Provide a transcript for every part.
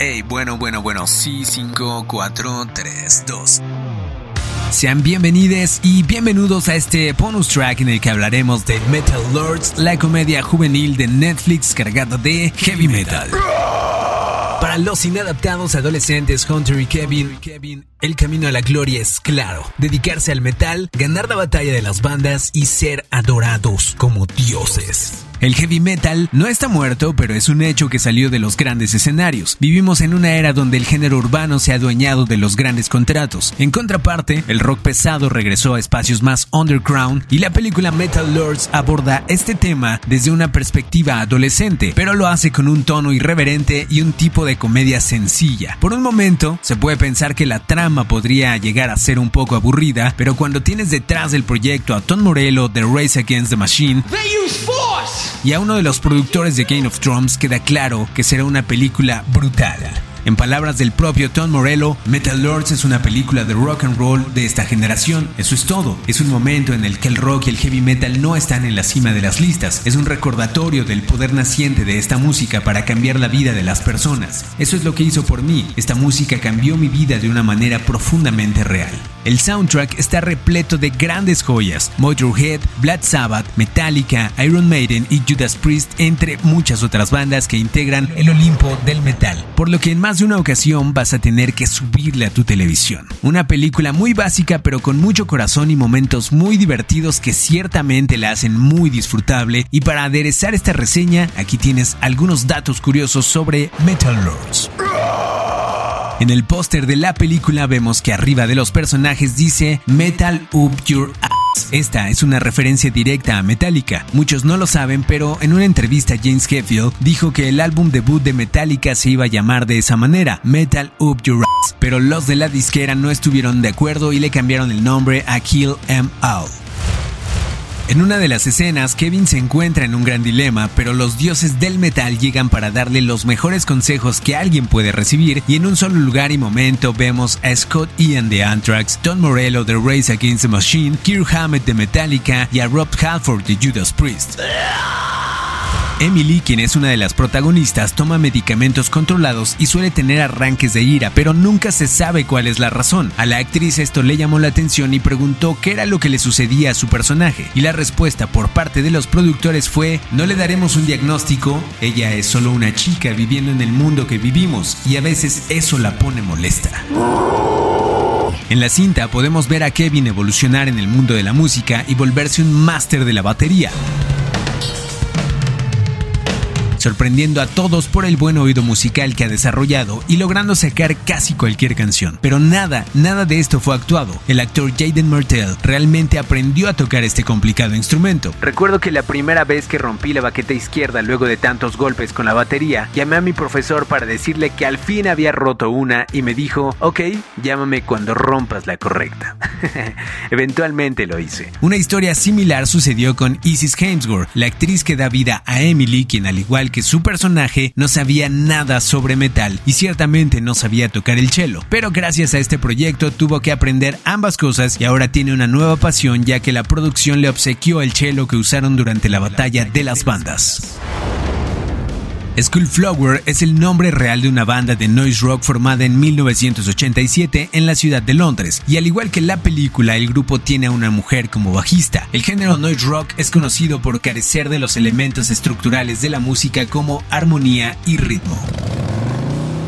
Hey, bueno, bueno, bueno, sí, 5, 4, 3, 2. Sean bienvenidos y bienvenidos a este bonus track en el que hablaremos de Metal Lords, la comedia juvenil de Netflix cargada de heavy metal. Para los inadaptados adolescentes Hunter y Kevin, el camino a la gloria es claro. Dedicarse al metal, ganar la batalla de las bandas y ser adorados como dioses. El heavy metal no está muerto, pero es un hecho que salió de los grandes escenarios. Vivimos en una era donde el género urbano se ha adueñado de los grandes contratos. En contraparte, el rock pesado regresó a espacios más underground y la película Metal Lords aborda este tema desde una perspectiva adolescente, pero lo hace con un tono irreverente y un tipo de comedia sencilla. Por un momento, se puede pensar que la trama podría llegar a ser un poco aburrida, pero cuando tienes detrás del proyecto a Tom Morello de Race Against the Machine, y a uno de los productores de Game of Thrones queda claro que será una película brutal. En palabras del propio Tom Morello, Metal Lords es una película de rock and roll de esta generación. Eso es todo. Es un momento en el que el rock y el heavy metal no están en la cima de las listas. Es un recordatorio del poder naciente de esta música para cambiar la vida de las personas. Eso es lo que hizo por mí. Esta música cambió mi vida de una manera profundamente real. El soundtrack está repleto de grandes joyas, Motorhead, Black Sabbath, Metallica, Iron Maiden y Judas Priest, entre muchas otras bandas que integran el Olimpo del metal, por lo que en más de una ocasión vas a tener que subirle a tu televisión. Una película muy básica pero con mucho corazón y momentos muy divertidos que ciertamente la hacen muy disfrutable y para aderezar esta reseña aquí tienes algunos datos curiosos sobre Metal Lords. En el póster de la película vemos que arriba de los personajes dice Metal Up Your Ass. Esta es una referencia directa a Metallica. Muchos no lo saben, pero en una entrevista James Hetfield dijo que el álbum debut de Metallica se iba a llamar de esa manera, Metal Up Your Ass. Pero los de la disquera no estuvieron de acuerdo y le cambiaron el nombre a Kill Em All. En una de las escenas, Kevin se encuentra en un gran dilema, pero los dioses del metal llegan para darle los mejores consejos que alguien puede recibir y en un solo lugar y momento vemos a Scott Ian de Anthrax, Don Morello de Race Against the Machine, Kirk Hammett de Metallica y a Rob Halford de Judas Priest. Emily, quien es una de las protagonistas, toma medicamentos controlados y suele tener arranques de ira, pero nunca se sabe cuál es la razón. A la actriz esto le llamó la atención y preguntó qué era lo que le sucedía a su personaje, y la respuesta por parte de los productores fue, no le daremos un diagnóstico, ella es solo una chica viviendo en el mundo que vivimos, y a veces eso la pone molesta. En la cinta podemos ver a Kevin evolucionar en el mundo de la música y volverse un máster de la batería sorprendiendo a todos por el buen oído musical que ha desarrollado y logrando sacar casi cualquier canción. Pero nada, nada de esto fue actuado. El actor Jaden Martell realmente aprendió a tocar este complicado instrumento. Recuerdo que la primera vez que rompí la baqueta izquierda luego de tantos golpes con la batería, llamé a mi profesor para decirle que al fin había roto una y me dijo, ok, llámame cuando rompas la correcta. Eventualmente lo hice. Una historia similar sucedió con Isis Hemsworth, la actriz que da vida a Emily, quien al igual que su personaje no sabía nada sobre metal y ciertamente no sabía tocar el cello, pero gracias a este proyecto tuvo que aprender ambas cosas y ahora tiene una nueva pasión ya que la producción le obsequió el cello que usaron durante la batalla de las bandas. Skullflower es el nombre real de una banda de noise rock formada en 1987 en la ciudad de Londres, y al igual que la película, el grupo tiene a una mujer como bajista. El género noise rock es conocido por carecer de los elementos estructurales de la música como armonía y ritmo.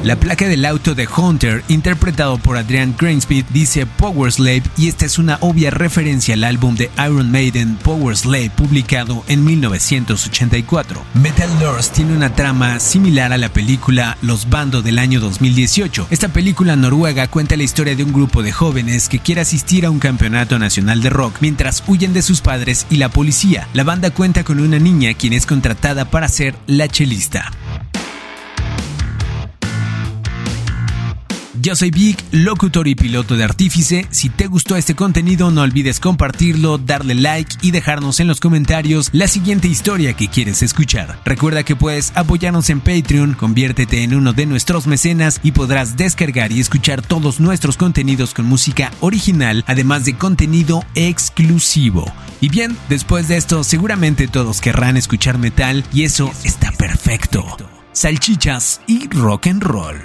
La placa del auto de Hunter, interpretado por Adrian Grainspeed, dice Power Slave y esta es una obvia referencia al álbum de Iron Maiden Power Slave publicado en 1984. Metal Lords tiene una trama similar a la película Los Bandos del año 2018. Esta película noruega cuenta la historia de un grupo de jóvenes que quiere asistir a un campeonato nacional de rock mientras huyen de sus padres y la policía. La banda cuenta con una niña quien es contratada para ser la chelista. Yo soy Vic, locutor y piloto de Artífice. Si te gustó este contenido, no olvides compartirlo, darle like y dejarnos en los comentarios la siguiente historia que quieres escuchar. Recuerda que puedes apoyarnos en Patreon, conviértete en uno de nuestros mecenas y podrás descargar y escuchar todos nuestros contenidos con música original, además de contenido exclusivo. Y bien, después de esto, seguramente todos querrán escuchar metal y eso está perfecto. Salchichas y rock and roll.